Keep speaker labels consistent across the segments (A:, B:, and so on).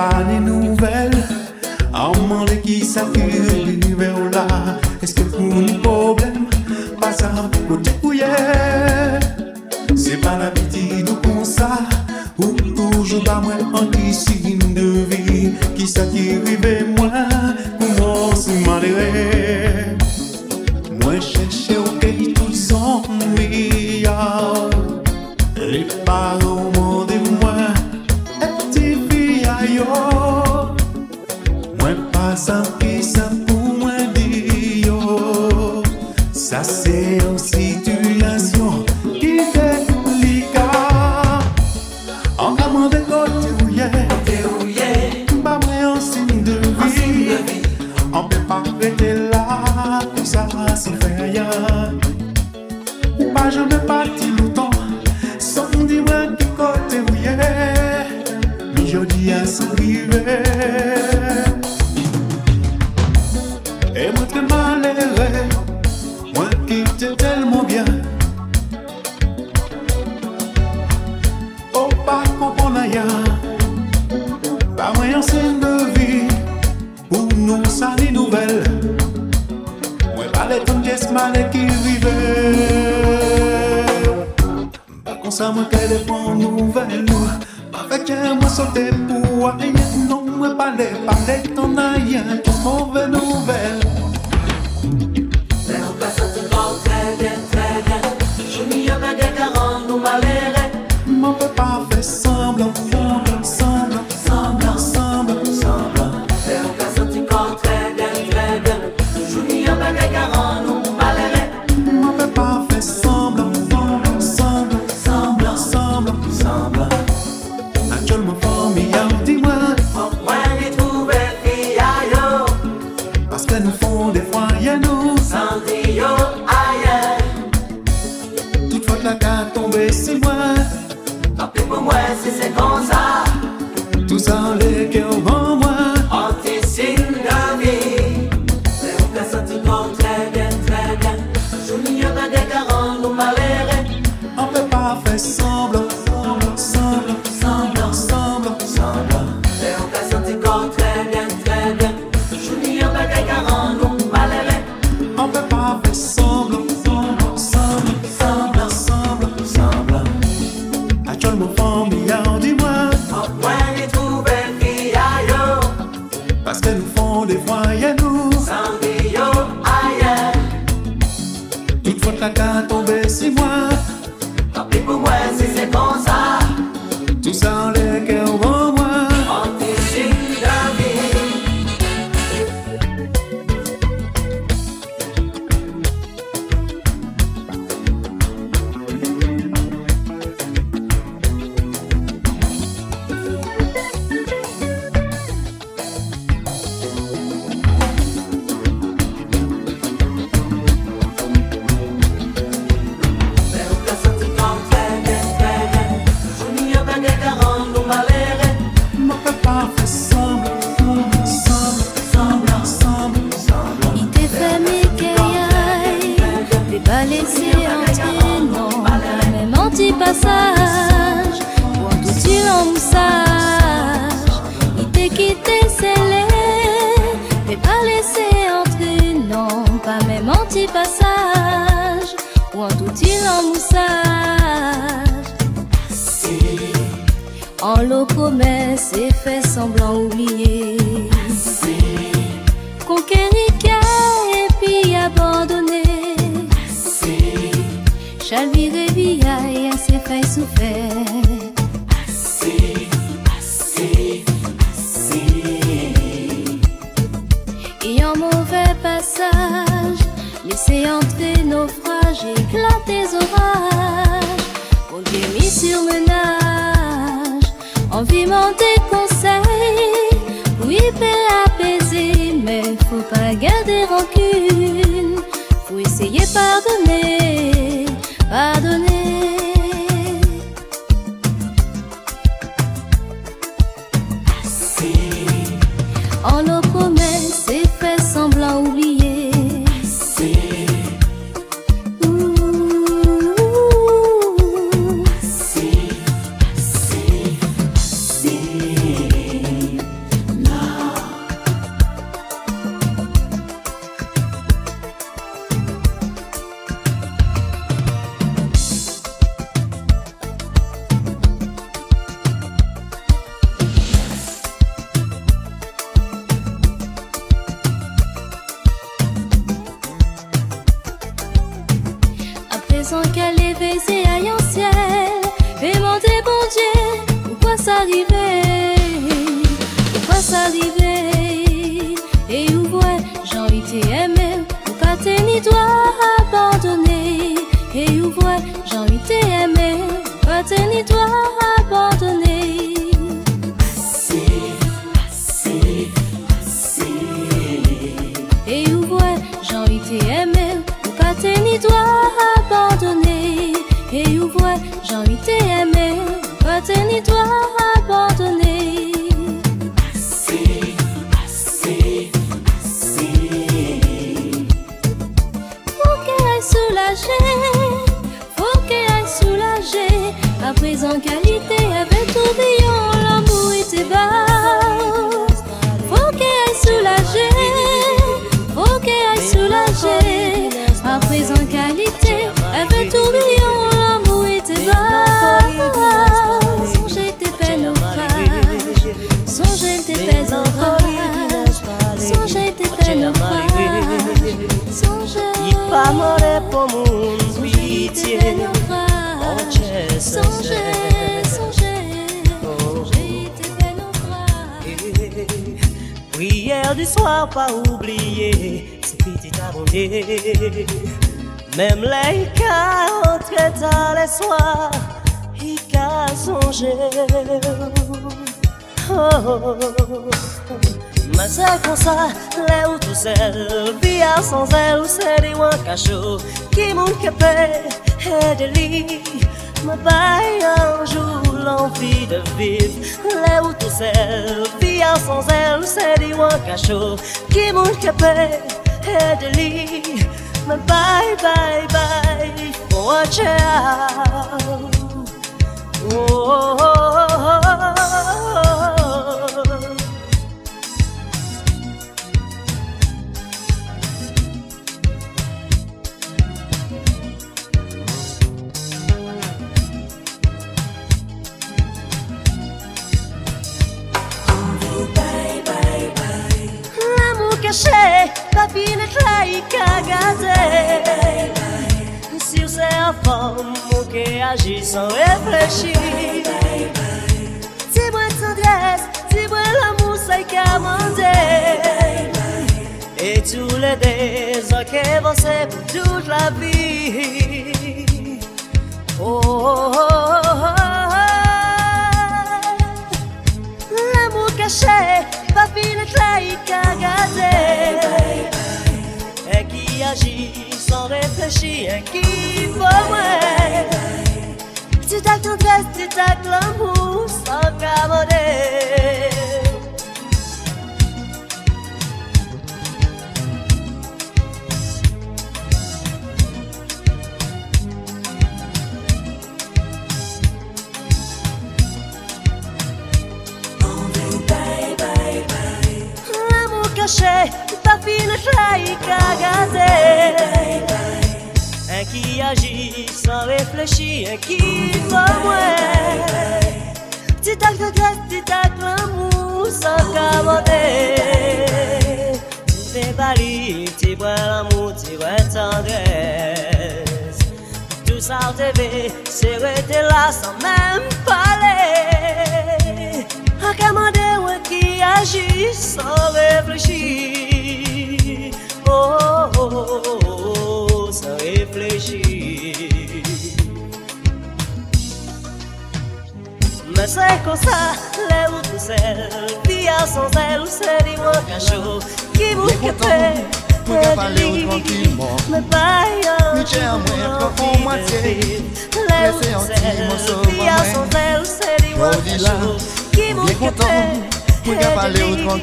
A: pas de nouvelles. En demandé qui s'accure, l'hiver là. Est-ce que pour un problème, pas ça, côté couillère. C'est pas l'habitude comme ça. Ou toujours pas moi en piscine de vie. Qui s'accure, moi, comment se
B: m'en San ke li veze a yon siel Ve mante bon Dje Ou kwa sa rive Ou kwa sa rive E ou vwe jan ite eme Ou ni dwa abandone E ou vwe jan ite eme Ou pate ni
C: vrai, j'en été aimé, pas ni toi abandonné.
D: Assez, assez, assez.
C: Faut qu'elle aille soulager, faut qu'elle aille soulager. À présent, qualité avec tourbillon, l'amour était bas.
E: Soir, pas oublier, c'est petit abondé. Même les cas entre dans les soirs, il a songé. Oh, mais c'est comme ça, les ou tout seul, via sans elle, c'est des ouans cachot, qui m'ont capé, et de lit, me baille un jour l'envie de vivre, les ou tout seul, via sans elle, c'est des cachot, qui m'ont capé, et de lit, me baille, bye, bye, watch out. Oh, oh, oh, oh. Garder. Sur ces forme qui agit sans réfléchir. Dis-moi tendresse, dis-moi l'amour, c'est. Et tous les c'est pour toute la vie. Oh, oh, oh, oh, tendresse, tu t'as agit sans réfléchir, un qui va moins. Petit acte de grâce, petit acte l'amour sans camoter. Tu fais bali, tu vois l'amour, tu vois tendresse. Tout ça en TV, c'est resté là sans même parler. Un commandé ouais, qui agit sans réfléchir. Oh, oh, oh, oh, oh, sans réfléchir. Mais c'est comme ça, les ou sans elle, c'est cachot, qui vous.
F: Mwen ka pale ou an mwen pa
E: sans elle, c'est mots
F: Jodi la,
E: cachot, qui vous
F: bien content. Mwen ka pale ou an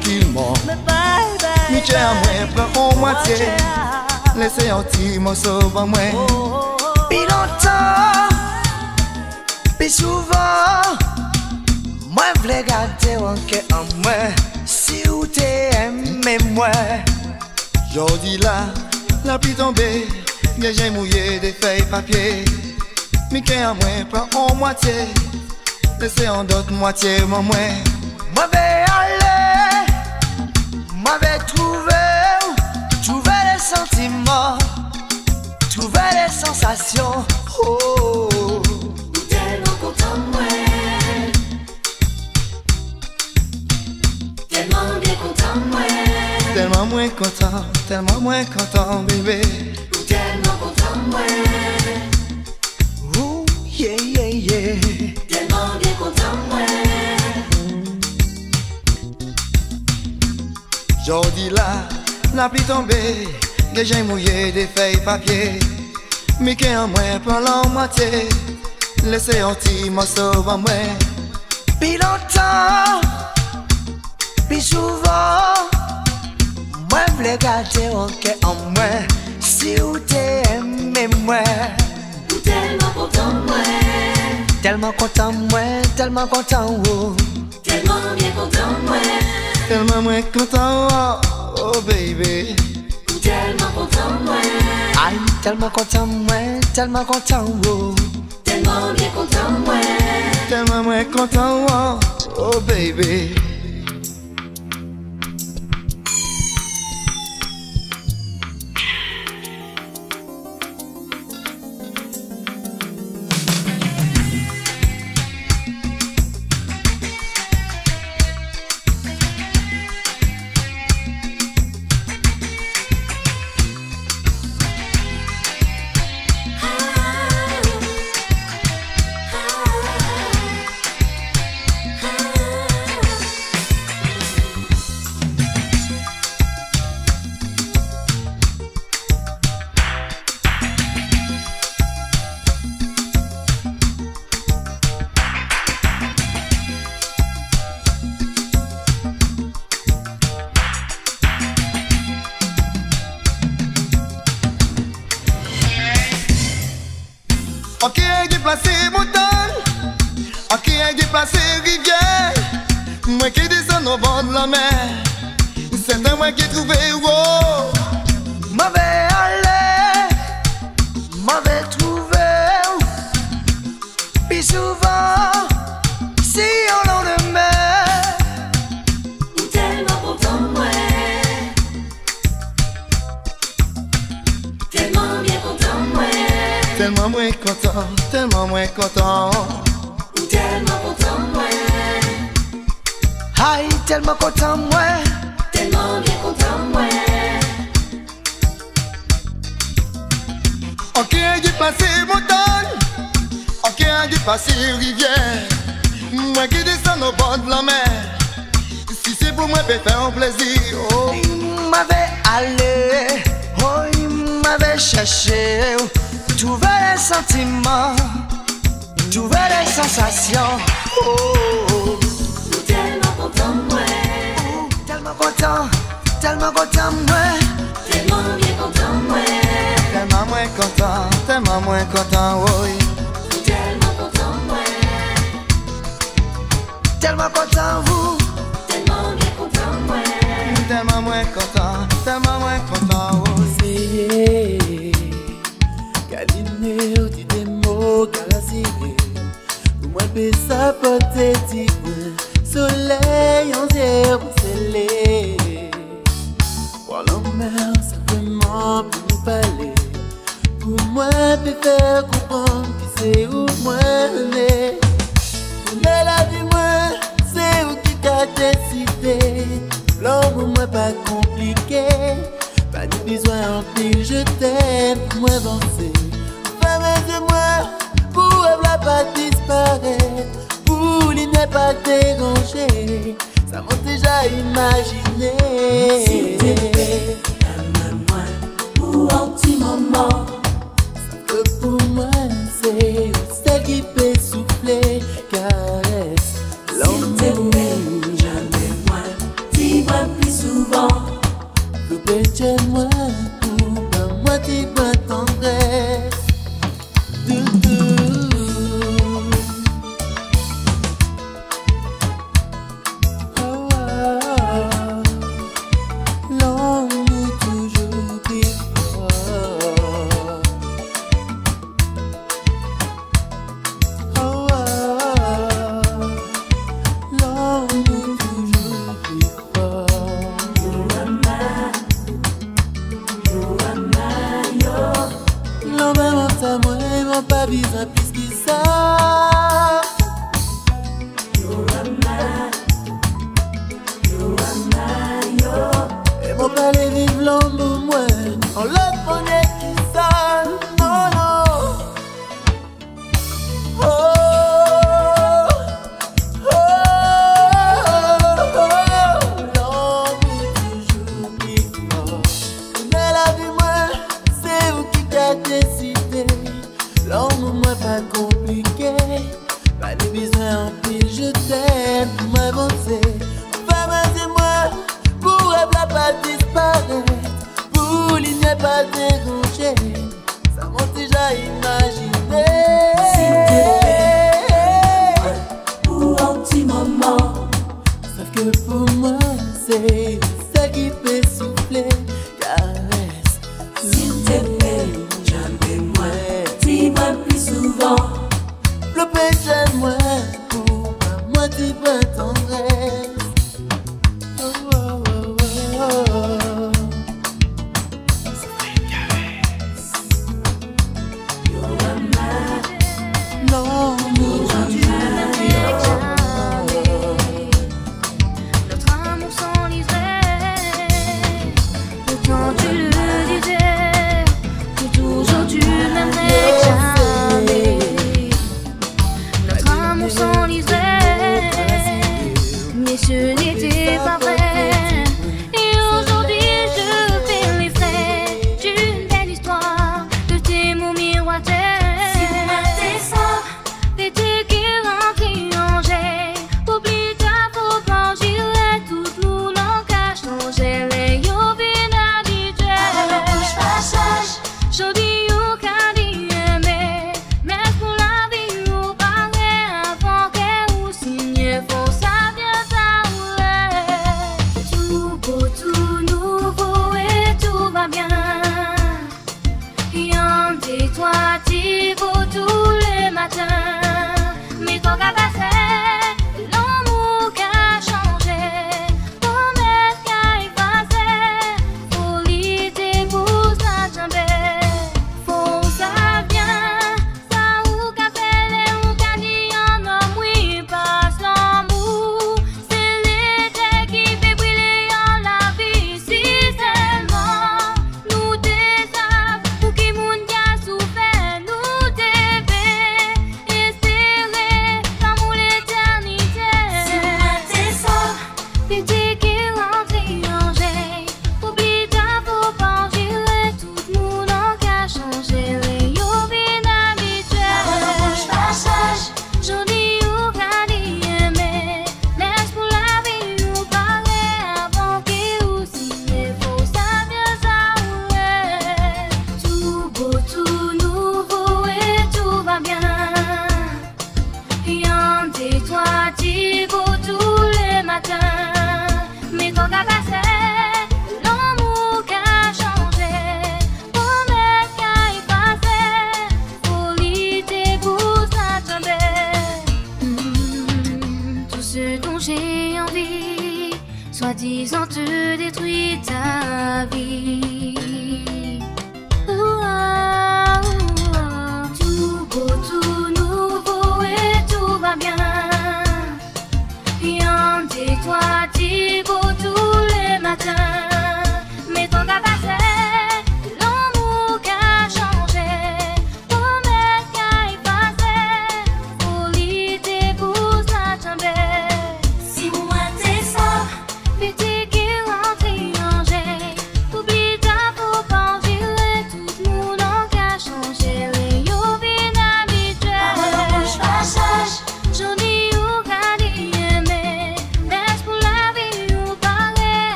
F: mwen pran an moitié. Lese yon ti moso ban mwen
G: Pi lontan Pi souvan Mwen vle gade wanke an mwen Si ou te eme mwen
F: Jodi la La pli tombe Nyeje mouye de fey papye Mi ke an mwen pran an mwate Lese an dot mwate man mwen
G: Mwen ve ale Mwen ve tou sentiments Trouve les sensations. Oh, oh, oh.
D: Tellement content moi Tellement bien content moi
F: Tellement moins content, tellement moins content bébé.
D: Tellement content moi
G: Ooh, yeah, yeah, yeah.
D: Tellement bien content de moi
F: Jodi la, la pli Dejen mouye de fey papye. Mike an mwen pran lan mwate. Lese yon ti mwaso an mwen. Pi lontan Pi souvan Mwen vle gade anke an mwen.
C: Si ou te eme mwen. Ou telman kontan mwen. Telman kontan mwen Telman kontan ou. Telman mwen kontan mwen. Telman mwen kontan ou Oh baby. Telman kontan mwen Ay, telman kontan mwen, telman kontan wou oh. Telman mwen
H: kontan
C: mwen
I: Telman mwen kontan wou, oh. oh baby.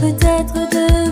I: Peut-être demain.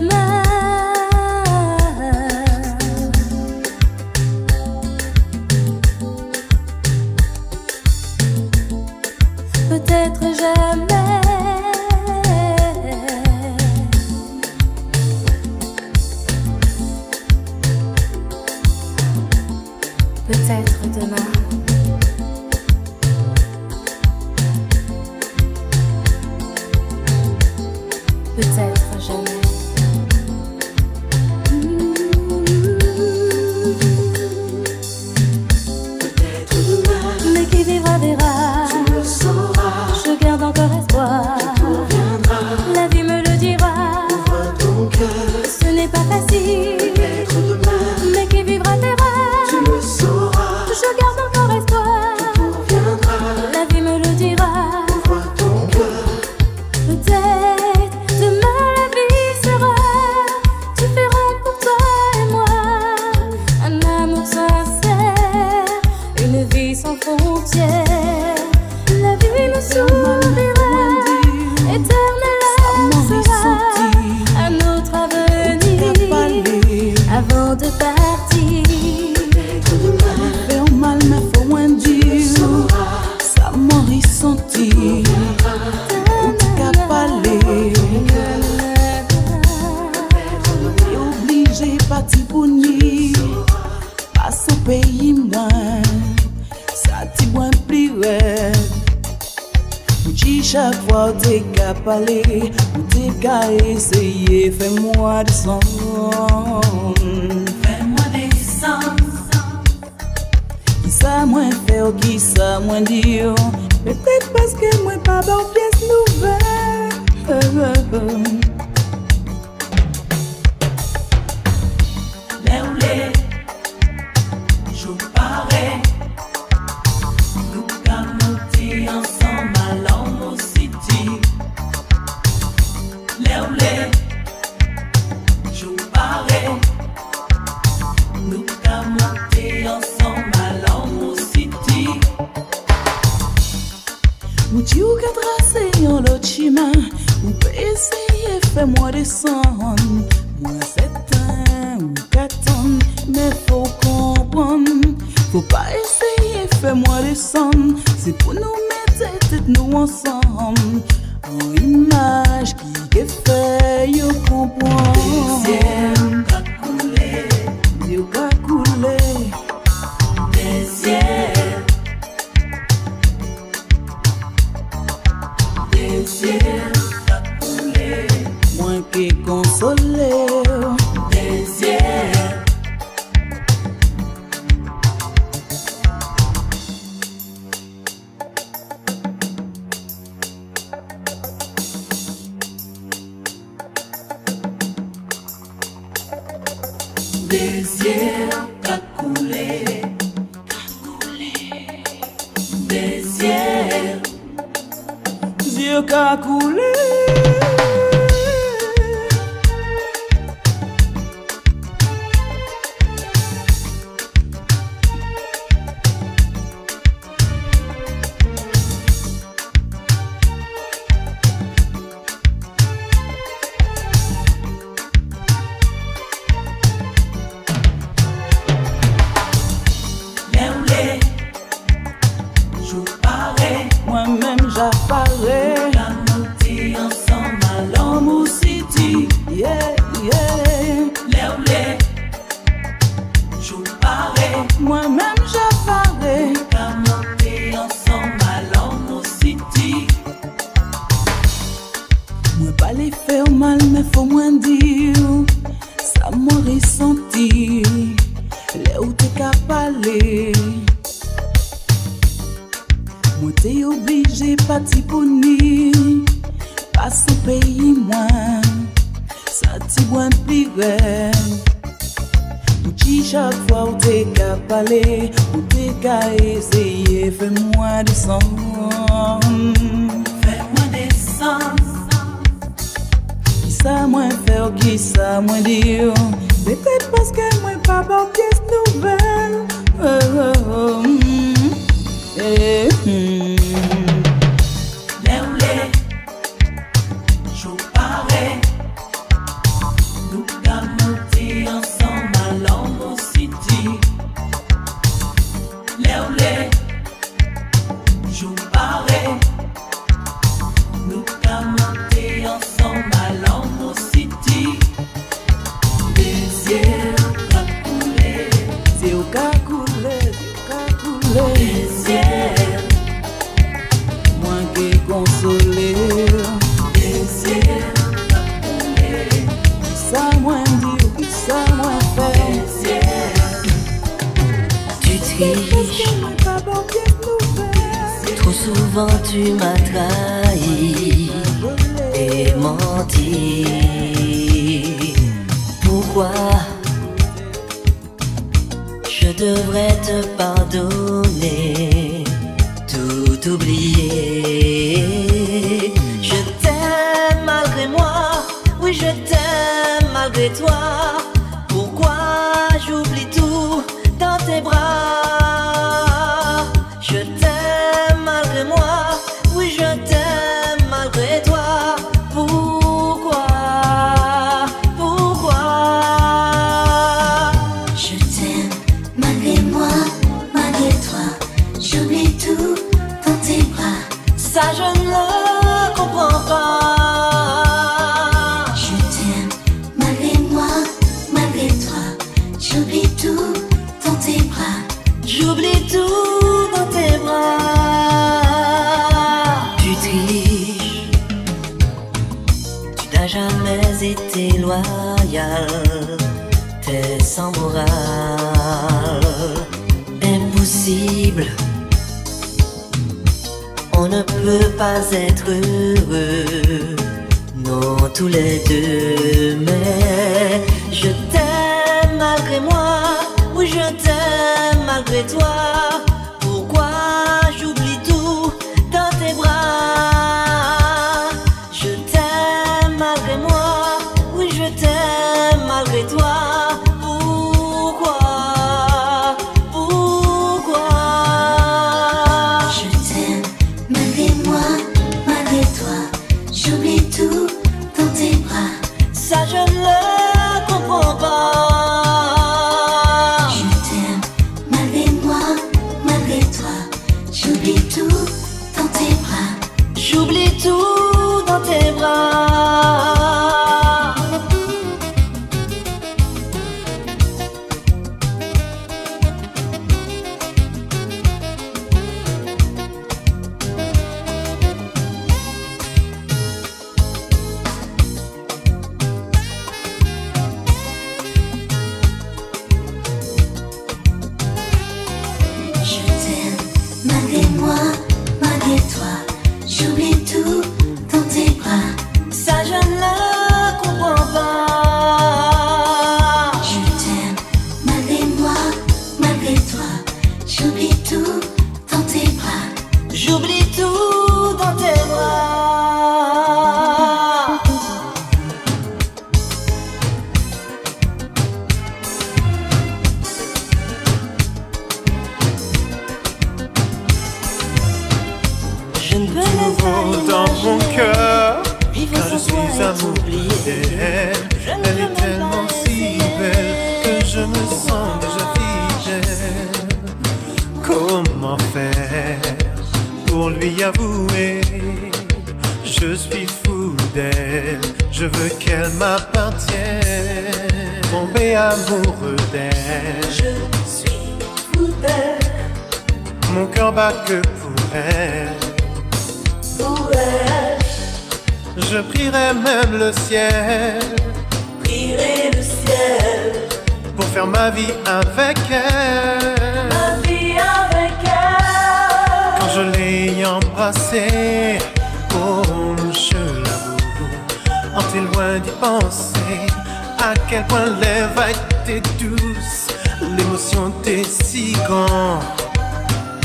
J: Trop souvent tu m'as trahi et menti. Pourquoi je devrais te pardonner, tout oublier? Je t'aime malgré moi, oui je t'aime malgré toi. Ne veux pas être heureux. Non, tous les deux, mais je t'aime malgré moi, ou je t'aime malgré toi.
D: Ciel.
K: Le ciel.
D: Pour faire ma vie avec elle.
K: Ma vie avec elle.
D: Quand je l'ai embrassée, oh, je l'avoue, en t'es loin d'y penser. À quel point lèvres étaient douce, l'émotion était si grande.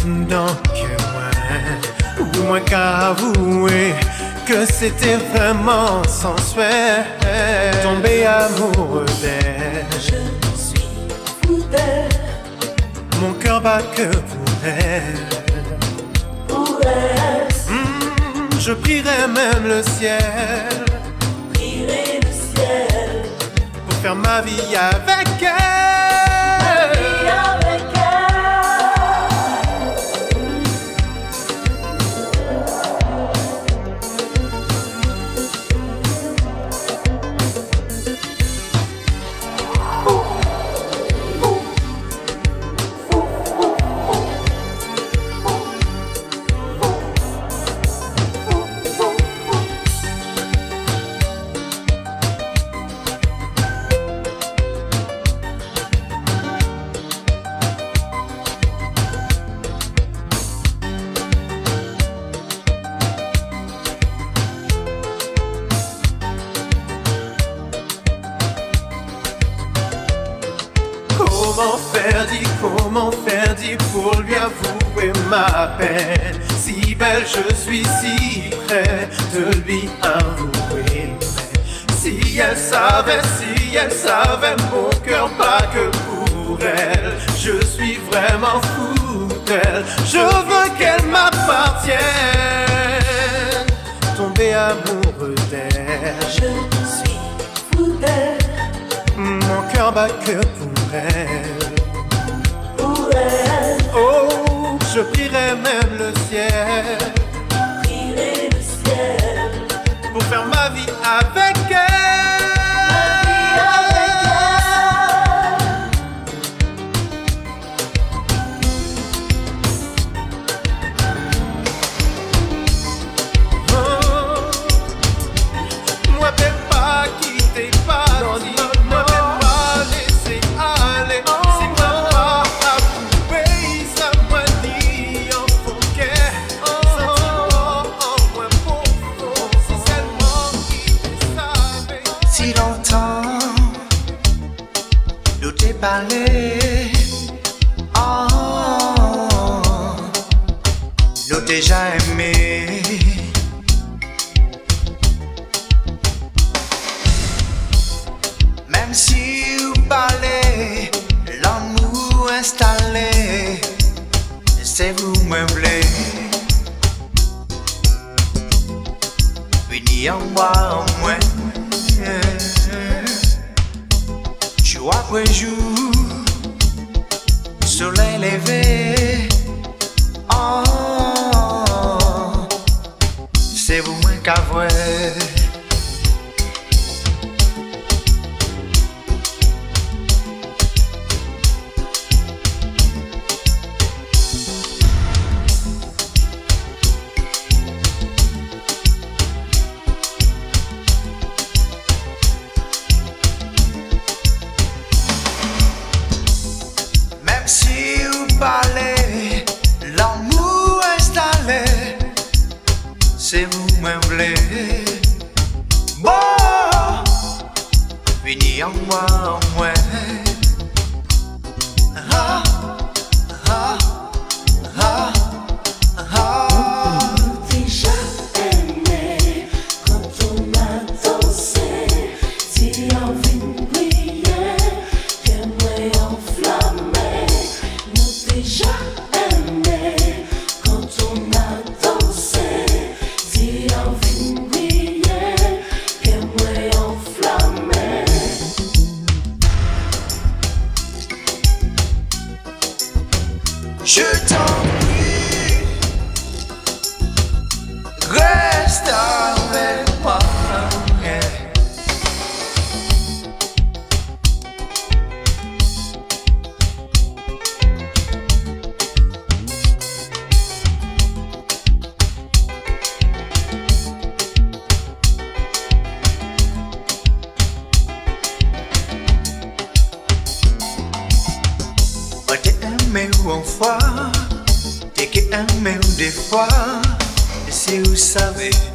D: Donc, moins, ou moins qu'avouer que c'était vraiment sensuel. Tomber amoureux d'elle.
K: Je suis fou d'elle.
D: Mon cœur bat que pour elle.
K: Pour elle.
D: Mmh, je prierai même le ciel.
K: Prierai le ciel.
D: Pour faire ma vie avec
K: elle.
D: Je suis si près de lui avouer Si elle savait, si elle savait mon cœur pas que pour elle Je suis vraiment fou d'elle, je veux qu'elle m'appartienne Tomber amoureux d'elle
K: Je suis fou d'elle
D: Mon cœur bat que pour elle.
K: Pour elle.
D: Oh, je prierai même le ciel. Faire ma vie avec
F: Vini
E: si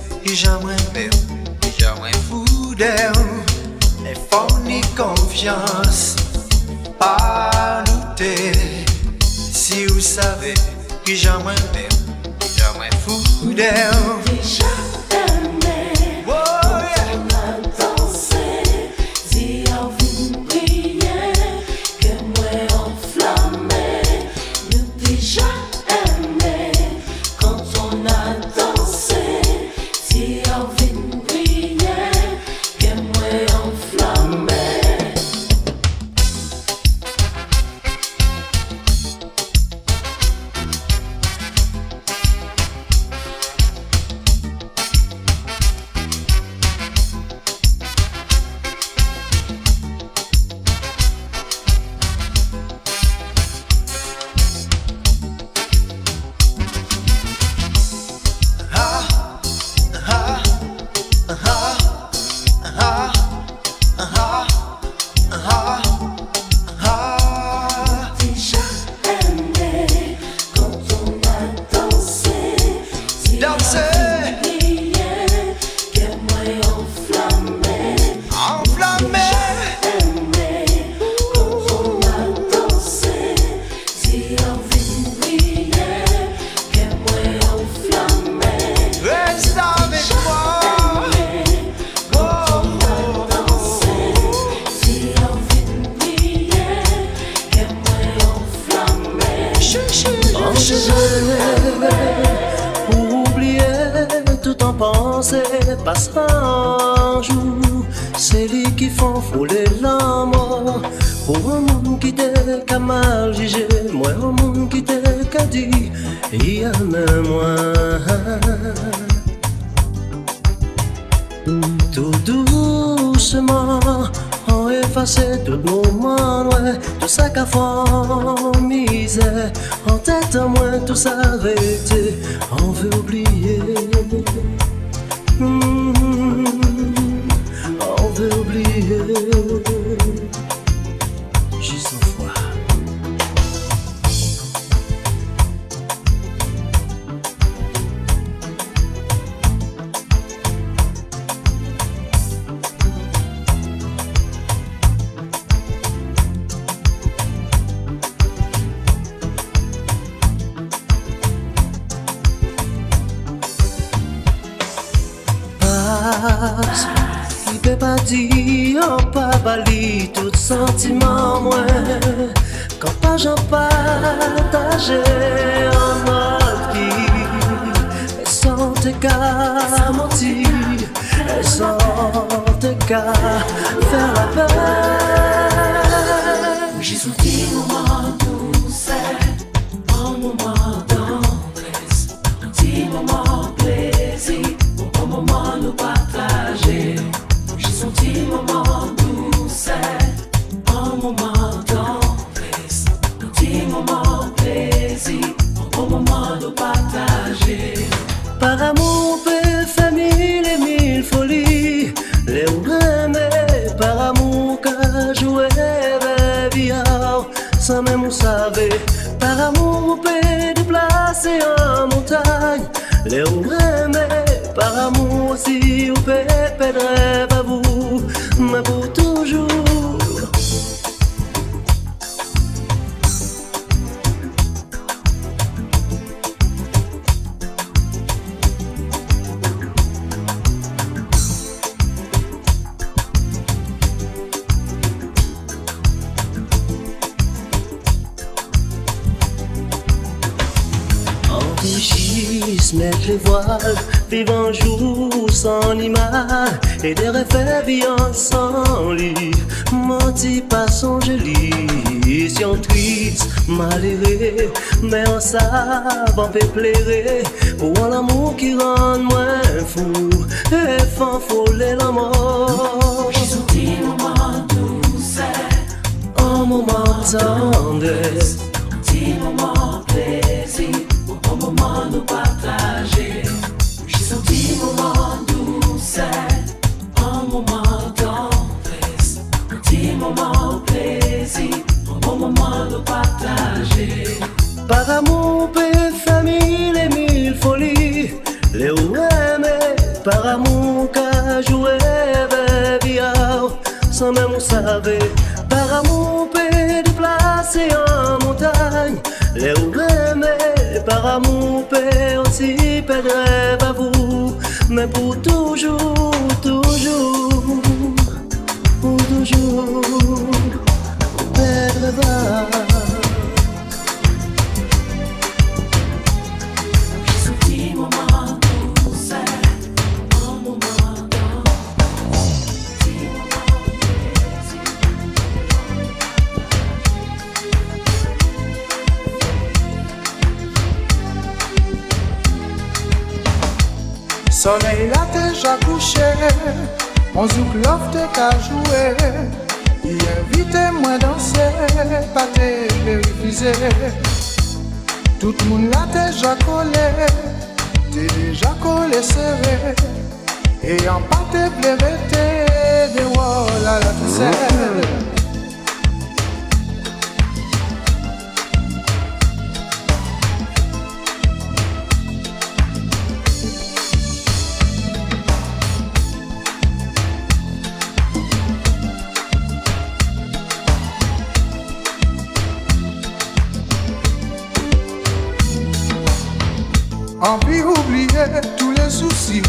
E: savant fait plaire, Mais pour toujours, toujours, pour toujours, paix de
L: Soleil a déjà couché, on zouk l'offre qu'à jouer. Il invite moi danser, pas te vérifier. Tout le monde l'a déjà collé, t'es déjà collé serré. Et en pâté pleurer, t'es des walls à la poussière. Tous les soucis,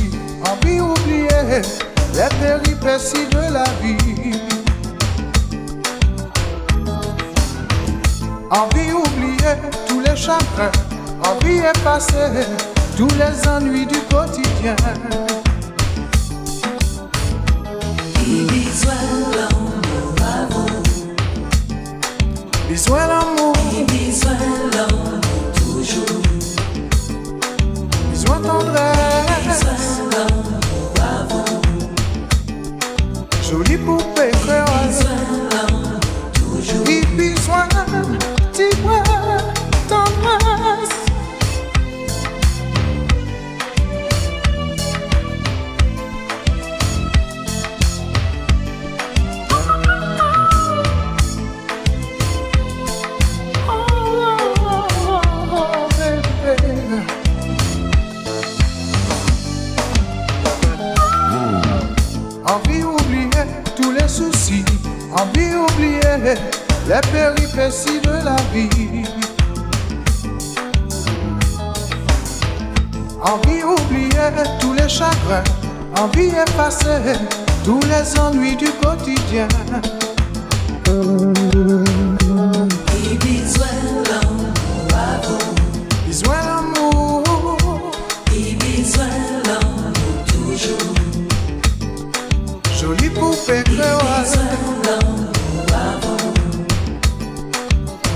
L: envie oublier les péripéties de la vie. Envie oublier tous les chagrins, envie effacer tous les ennuis du quotidien.
D: Besoin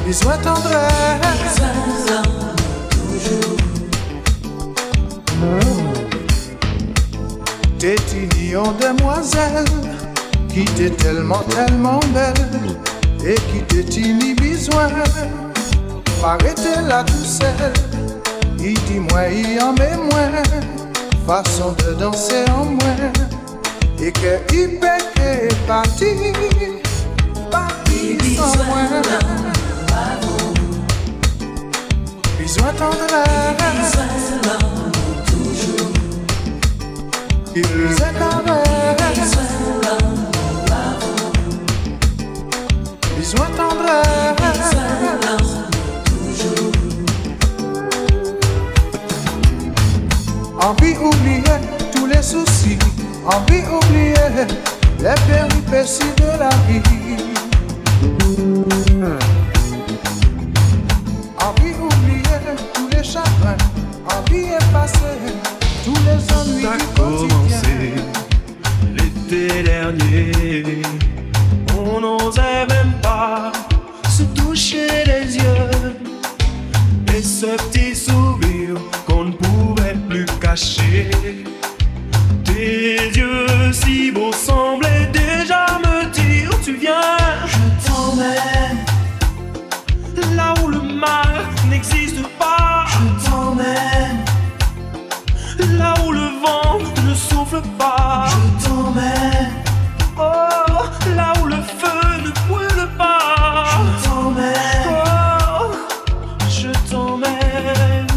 L: Besoin tendresse,
D: toujours,
L: t'es une demoiselle qui t'est tellement, tellement belle et qui t'est ni besoin. Arrêtez la tout seul, il dit moi, il en met moins, façon de danser en moins, et que il peut parti, parti sans moins. Besoin tendresse, il nous
D: besoin
L: tendresse.
D: l'amour toujours,
L: Envie oublier tous les soucis, envie oublier les péripéties de la vie. Envie effacer tous les ennuis
B: Ça
L: du
B: commencé l'été dernier. On n'osait même pas se toucher les yeux. Et ce petit sourire qu'on ne pouvait plus cacher. Tes yeux si beaux semblaient déjà me dire Tu viens, je t'emmène. Là où le mal je t'emmène là où le vent ne souffle pas. Je t'emmène oh, là où le feu ne brûle pas. Je t'emmène, oh, je t'emmène.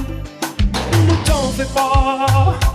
M: Ne t'en fais pas.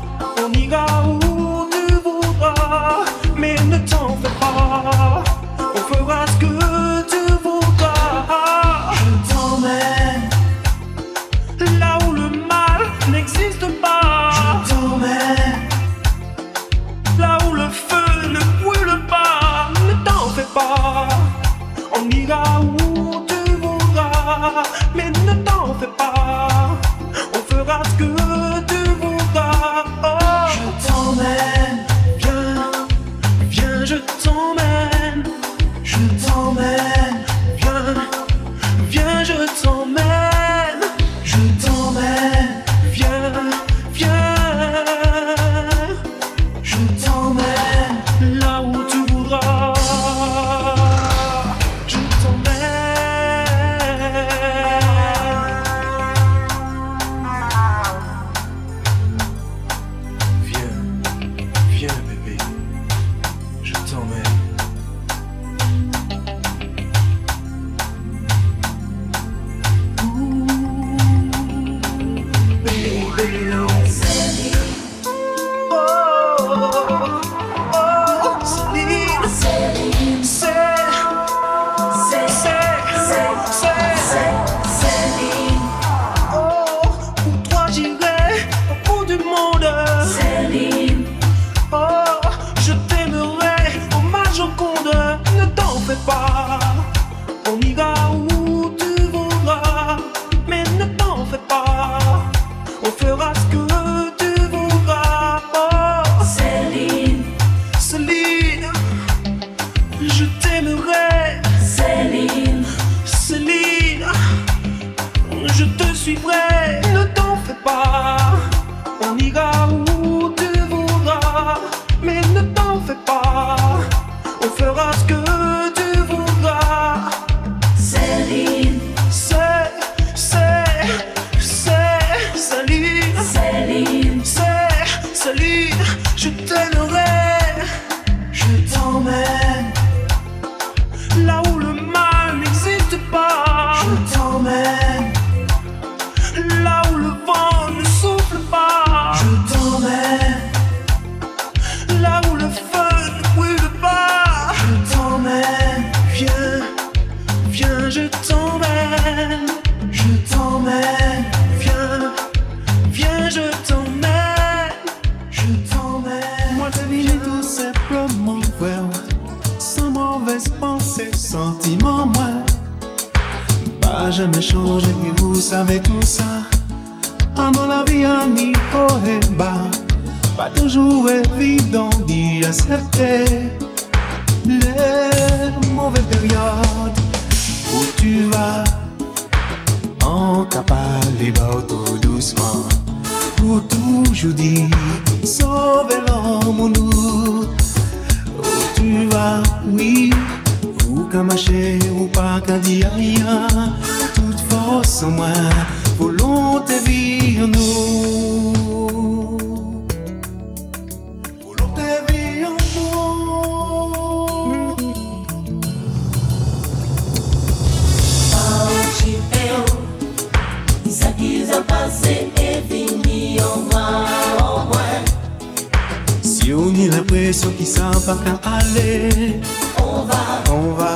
N: sou ki sa pa ka ale
M: On va, on va.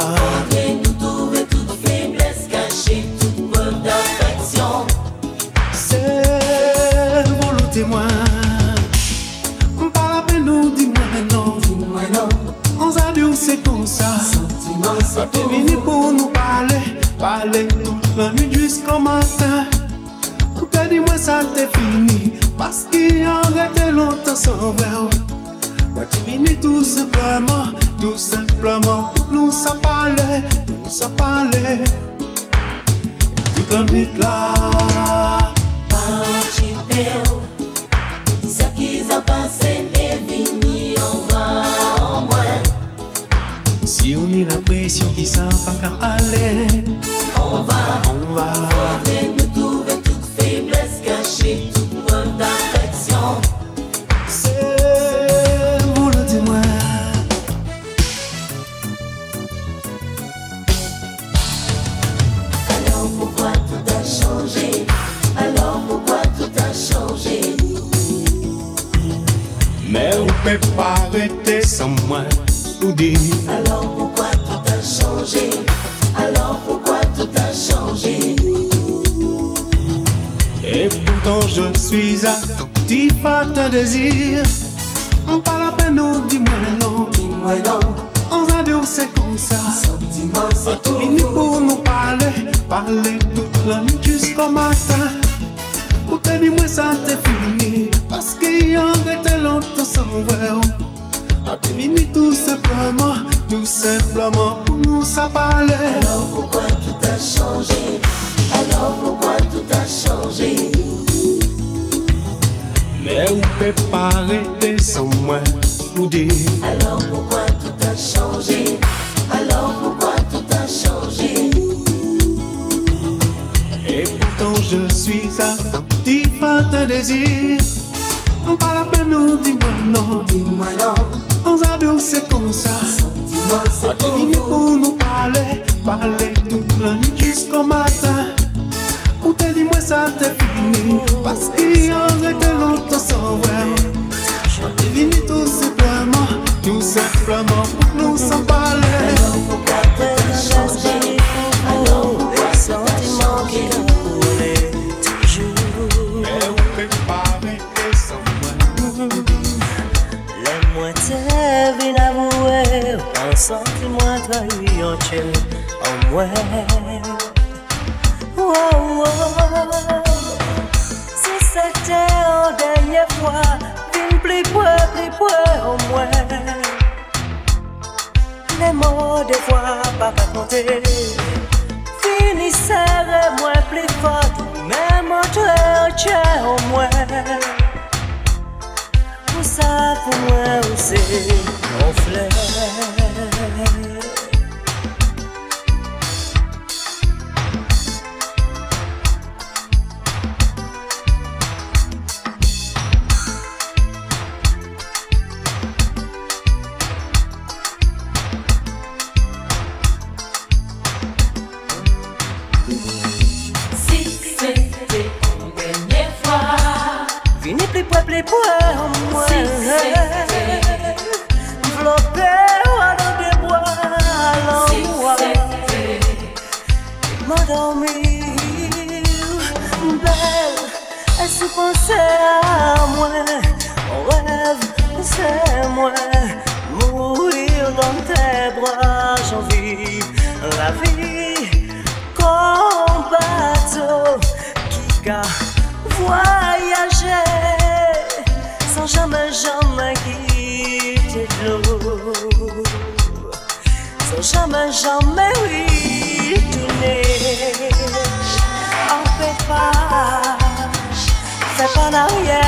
M: C'est mon lot témoin. Par la peine nous dis moi maintenant.
N: Dis-moi non
M: On a c'est comme ça.
N: Sentiment c'est pour
M: pour nous parler Parler toute la nuit jusqu'au matin. Dis-moi ça t'est fini. Parce qu'il y a arrêté longtemps sans verre mais tout simplement, tout simplement, nous
N: ça parlait, nous ça parlait. Tout
O: en but là. Archipel, ça
N: qui a passé et
O: vini en bas en. Si on a la pression qui s'en va qu'à aller, on
P: va, on va,
O: on va venir. pe pa rete
P: san mwen ou di Alors poukwa tout a
O: chanje Alors poukwa tout a chanje
P: Et
E: pourtant je suis attentif à ton désir. On pas la peine, non,
Q: dis-moi non
F: Dis-moi non On
Q: va dire
F: c'est
Q: comme ça. Sentiment,
F: c'est
Q: tout. Fini pour nous
R: parler
Q: Parler
R: toute la
K: nuit jusqu'au matin. Ou te dis-moi ça,
R: t'es fini vini tout simplement, tout simplement pour nous ça parler. Alors pourquoi tout a changé? Alors pourquoi tout
K: a changé? Mais on peut pas arrêter sans moi nous dire. Alors pourquoi tout a changé? Alors pourquoi tout a changé? Et pourtant je suis attentif à tes
R: désirs. Nous dis-moi non, Dis-moi non, on a c'est comme ça. dis-moi c'est venu vous pour nous parler, parler toute la nuit jusqu'au matin.
K: Pour te dire moi ça t'est fini, parce qu'il y
B: aurait que longtemps sans voir. On est venu tout simplement, tout simplement pour nous s'en parler. Sentiment en Dieu En moi Oh, oh. Si c'était en dernière fois plus près, plus
S: près en moi Les mots des fois
B: pas raconter Finissez moi plus fort montrer un Dieu en moi pour ça, pour moi, c'est
I: mon fleur. Fait pas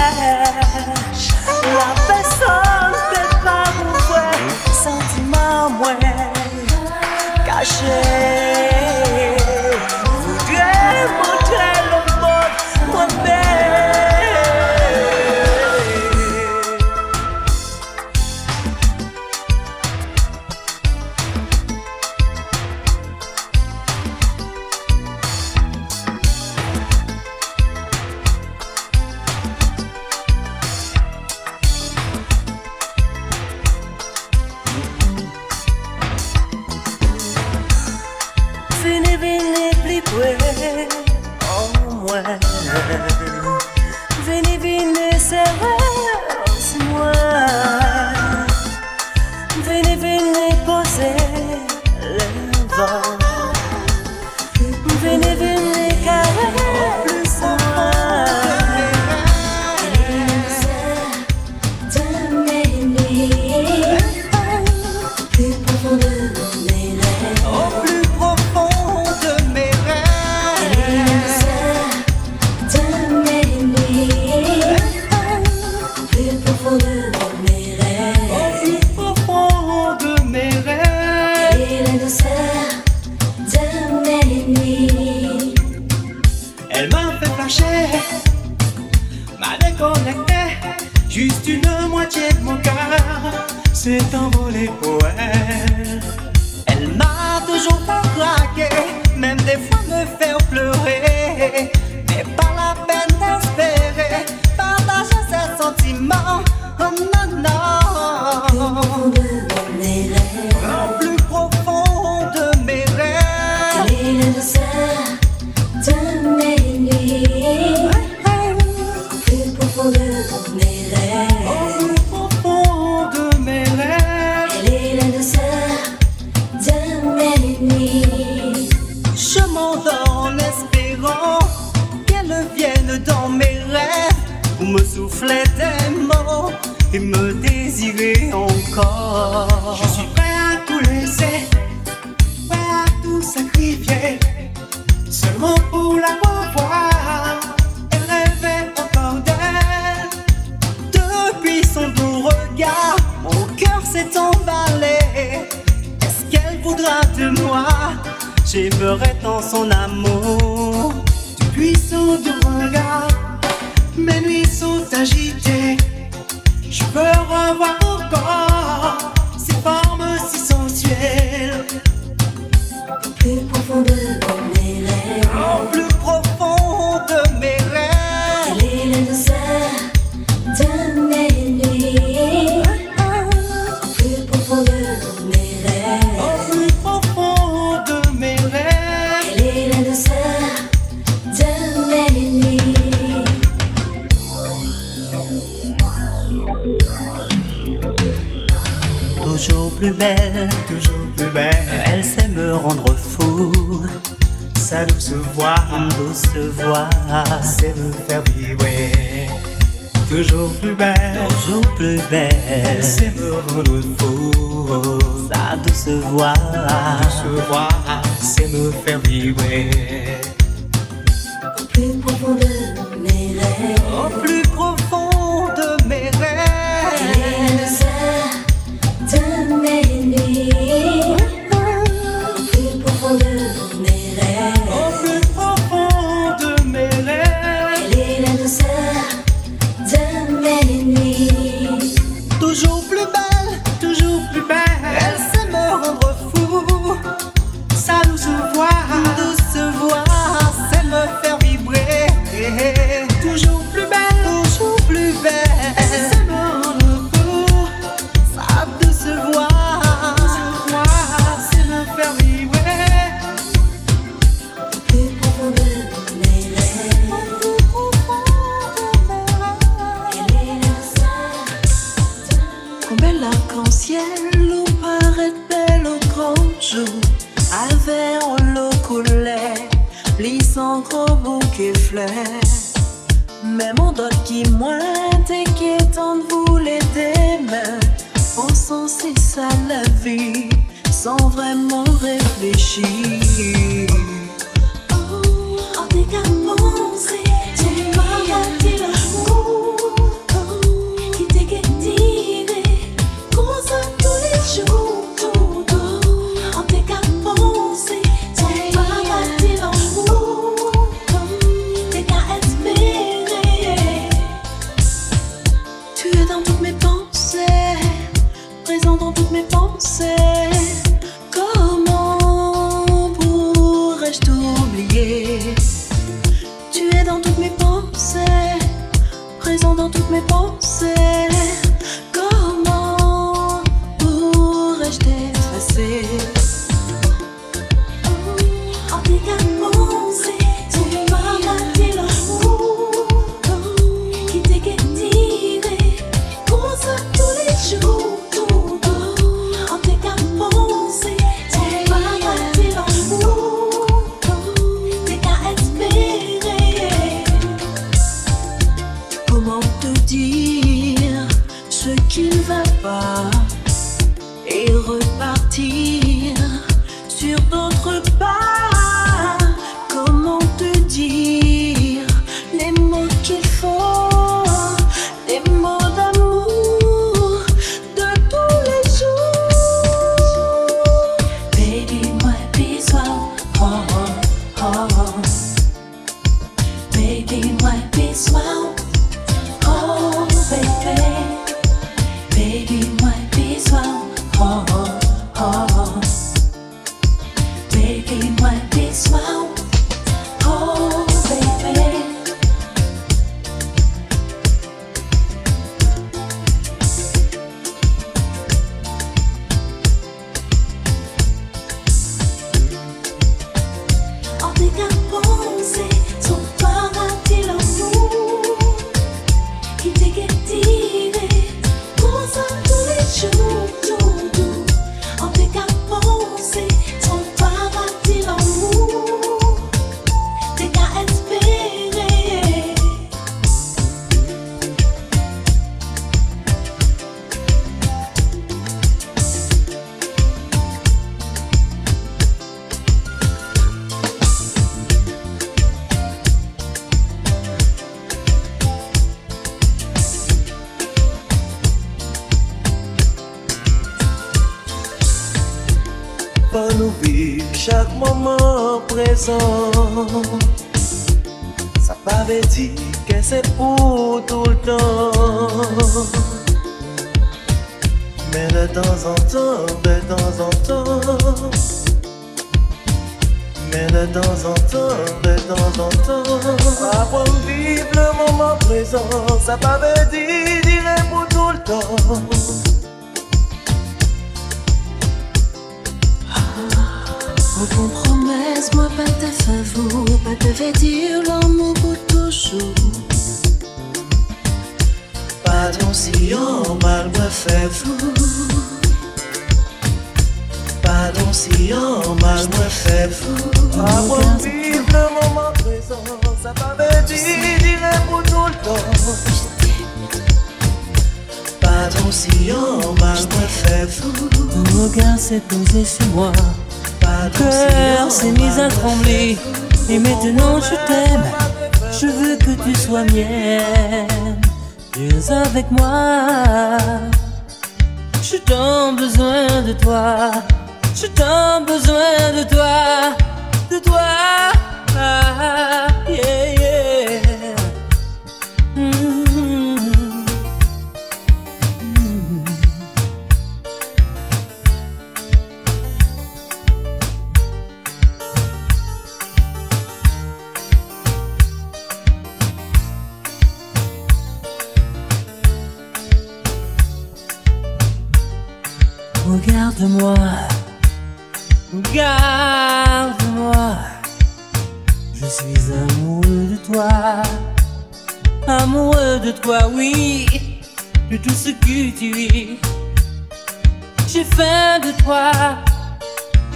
I: J'ai faim de toi,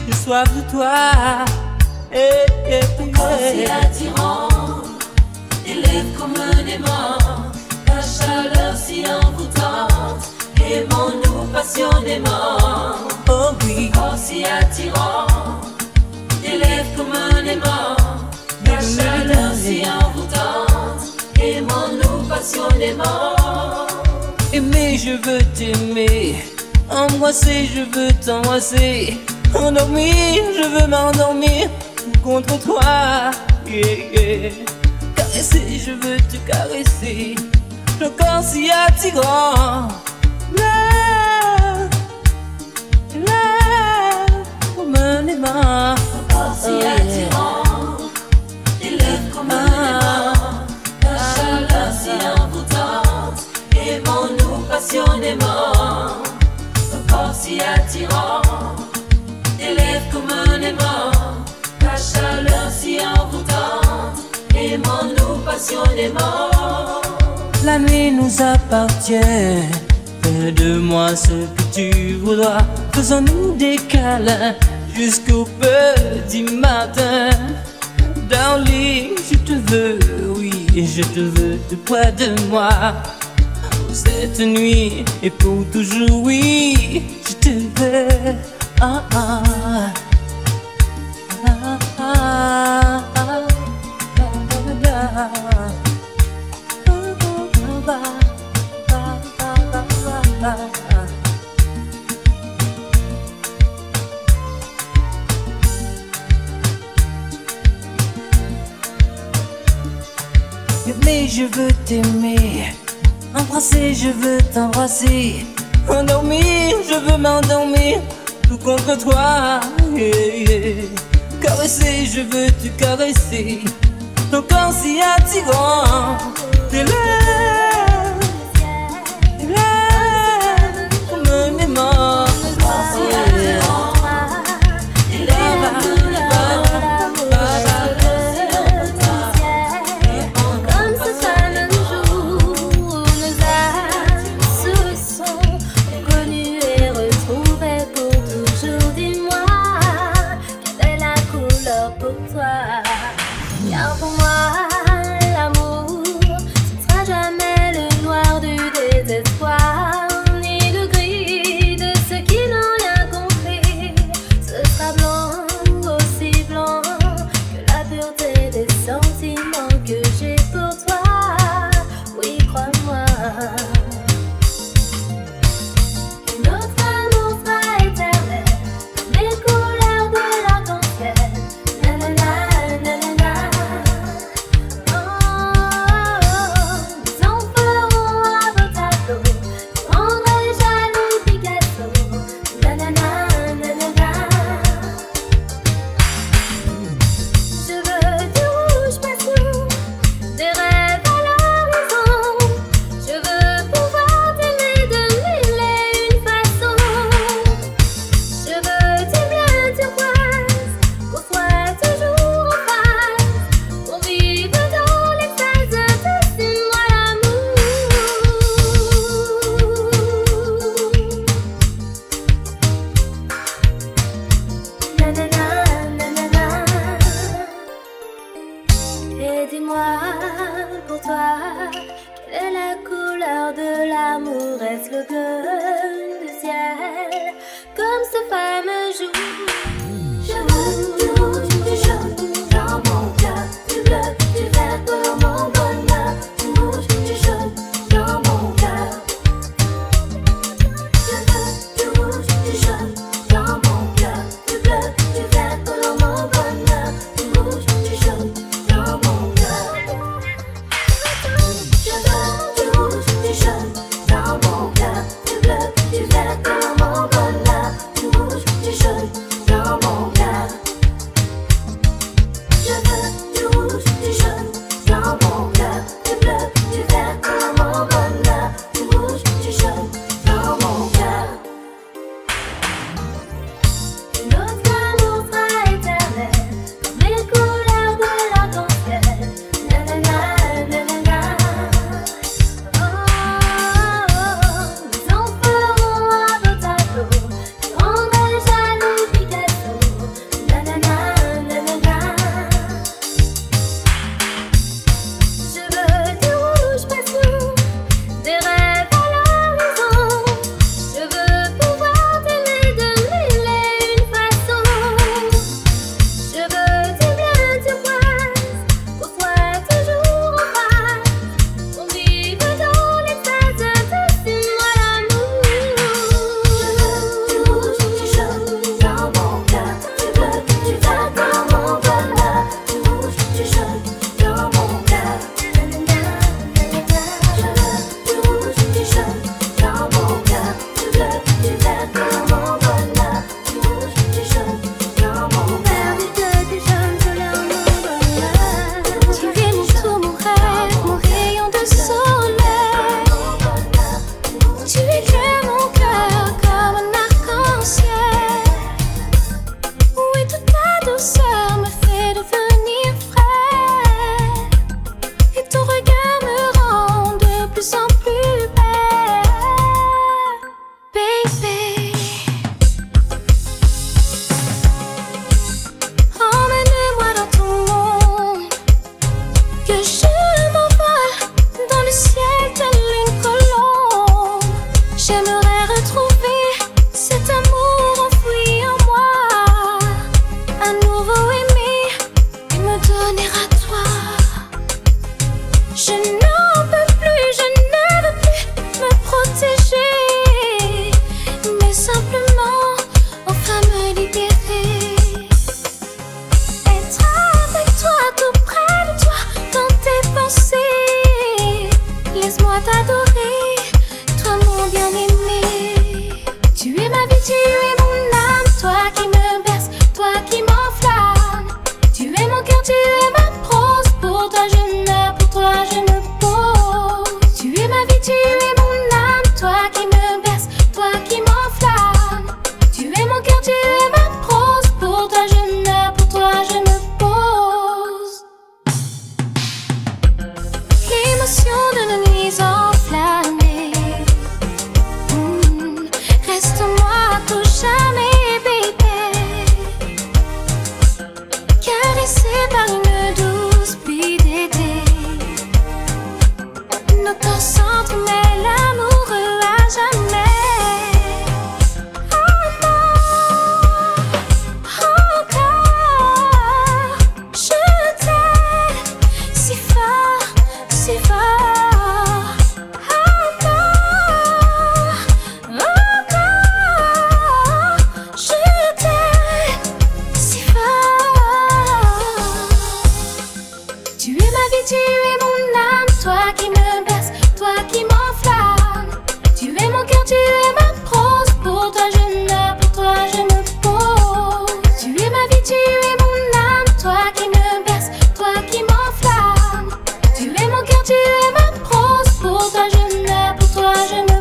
I: j'ai soif de toi. Eh, eh,
D: Ton corps si
I: eh.
D: attirant, lèvres comme un aimant, ta chaleur si envoûtante, aimons-nous passionnément.
I: Oh oui,
D: corps si attirant, lèvres comme un aimant, ta chaleur si envoûtante, aimons-nous passionnément.
I: aimer, je veux t'aimer. Embrasser, je veux t'embrasser. Endormir, je veux m'endormir contre toi. Caresser, je veux te caresser. Le corps si attirant. Love, love, comme un aimant.
D: Si attirant, tes lèvres comme un aimant, ta chaleur si envoûtante, aimons-nous passionnément.
I: La nuit nous appartient. Fais de moi ce que tu voudras. Faisons-nous des câlins jusqu'au petit matin. Darling, je te veux, oui, je te veux tout près de moi. Cette nuit et pour toujours, oui, je te veux. Ah, ah. Ah, ah, ah. Ah, ah. Mais je veux t'aimer, embrasser, je veux t'embrasser, endormir, je veux m'endormir, tout contre toi. Caresser, je veux te caresser, ton corps si attirant, tes lèvres,
C: ton cœur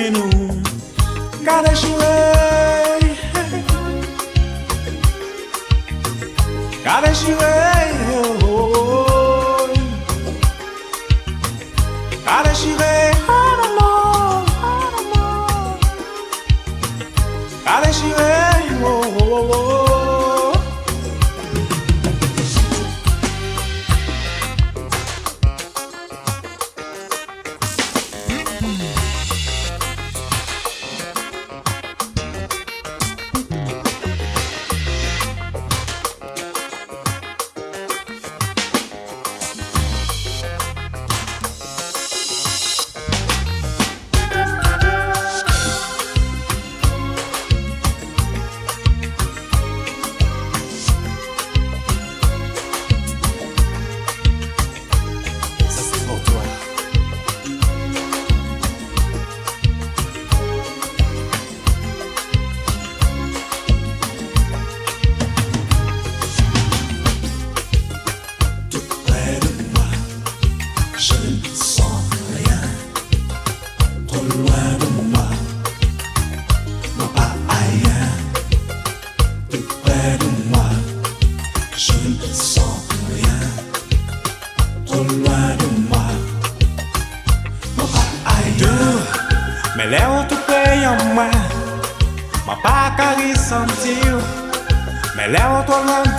I: menu Care și ei Care și ei Care și ei Care și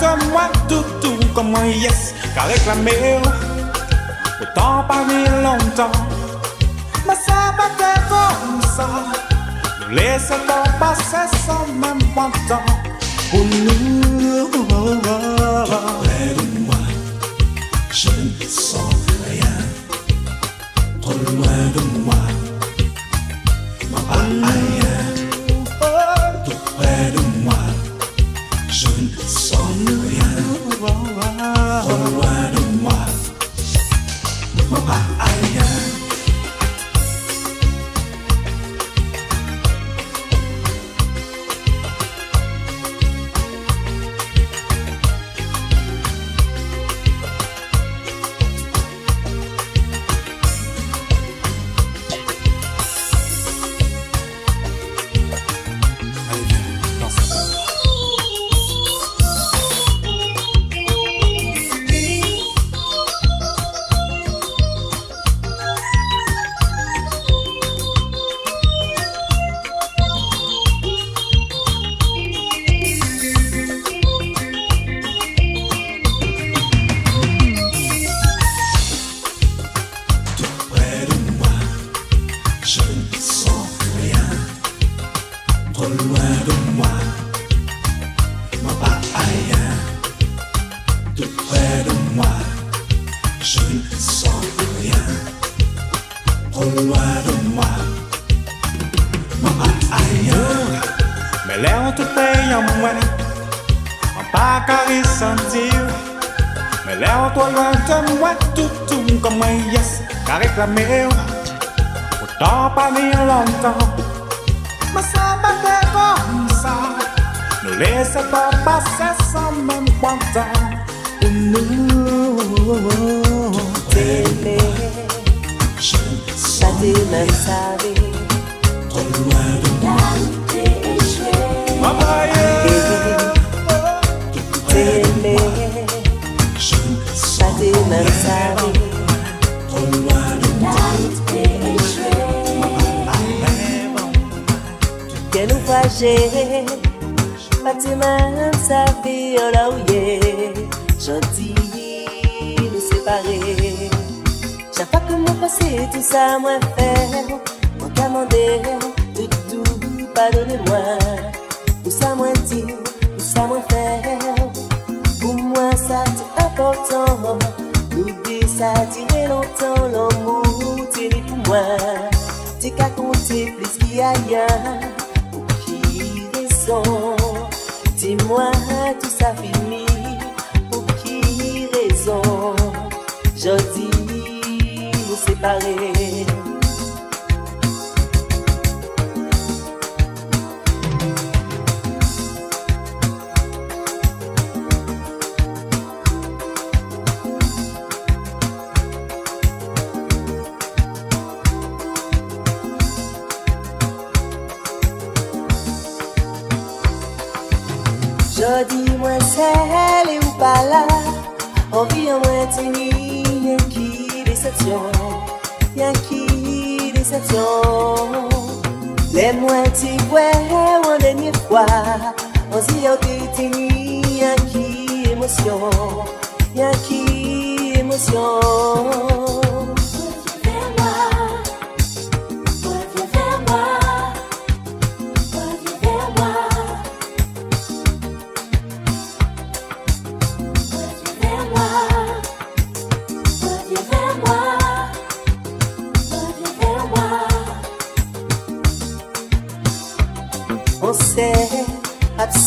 I: comme
B: moi, tout, tout comme moi, yes, qu'a réclamé. Autant pas mis longtemps, mais ça va faire comme ça. Nous laissons temps passer sans même prendre temps pour nous.
E: Oh, oh, oh,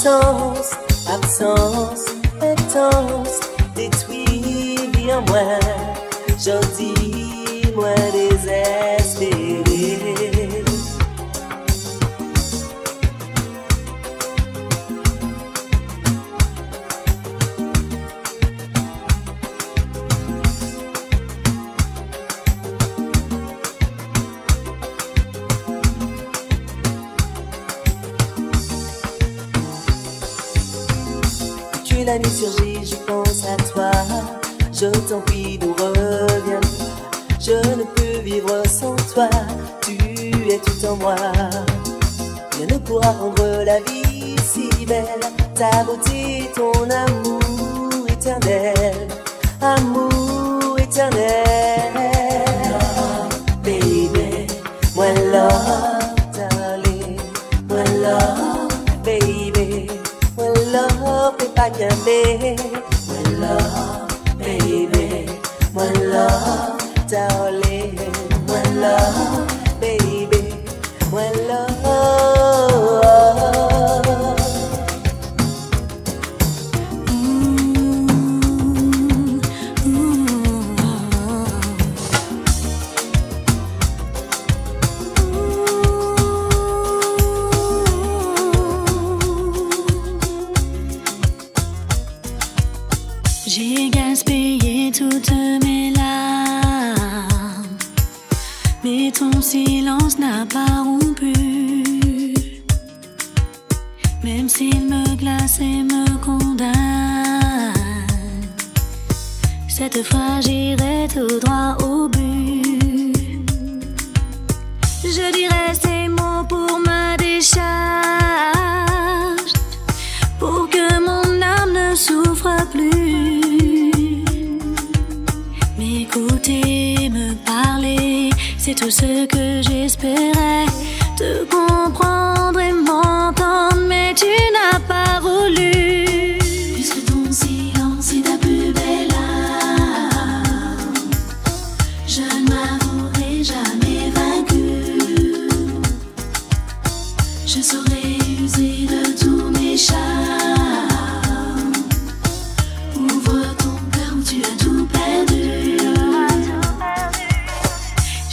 E: absence, absence, intense, détruit bien moi,
C: je
K: dis moi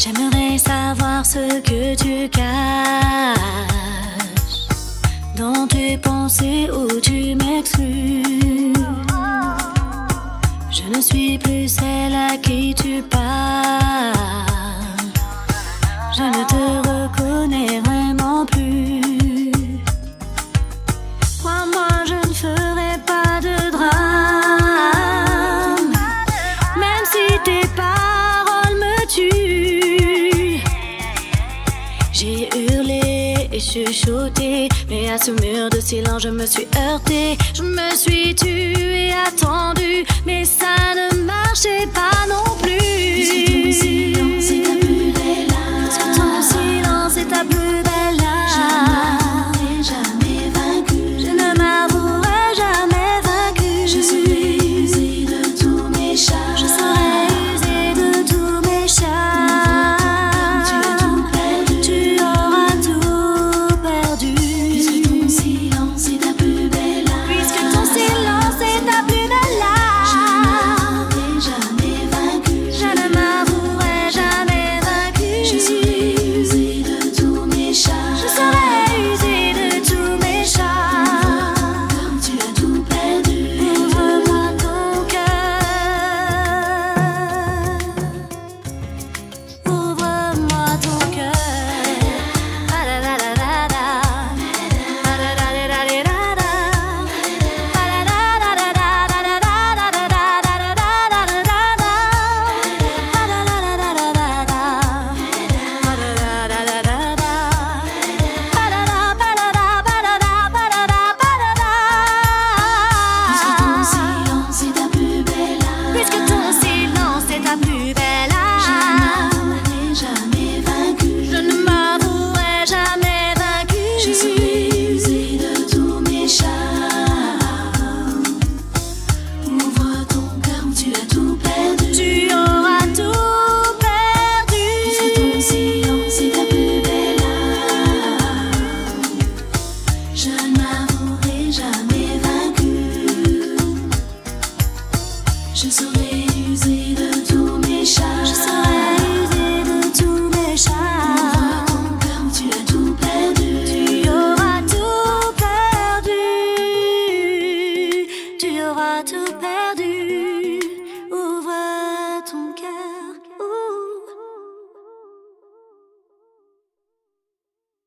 C: J'aimerais savoir ce que tu caches dans tes pensées où tu m'exclus. Je ne suis plus celle à qui tu parles. à ce mur de silence, je me suis heurtée, je me suis tuée, attendue, mais ça ne marchait pas non plus.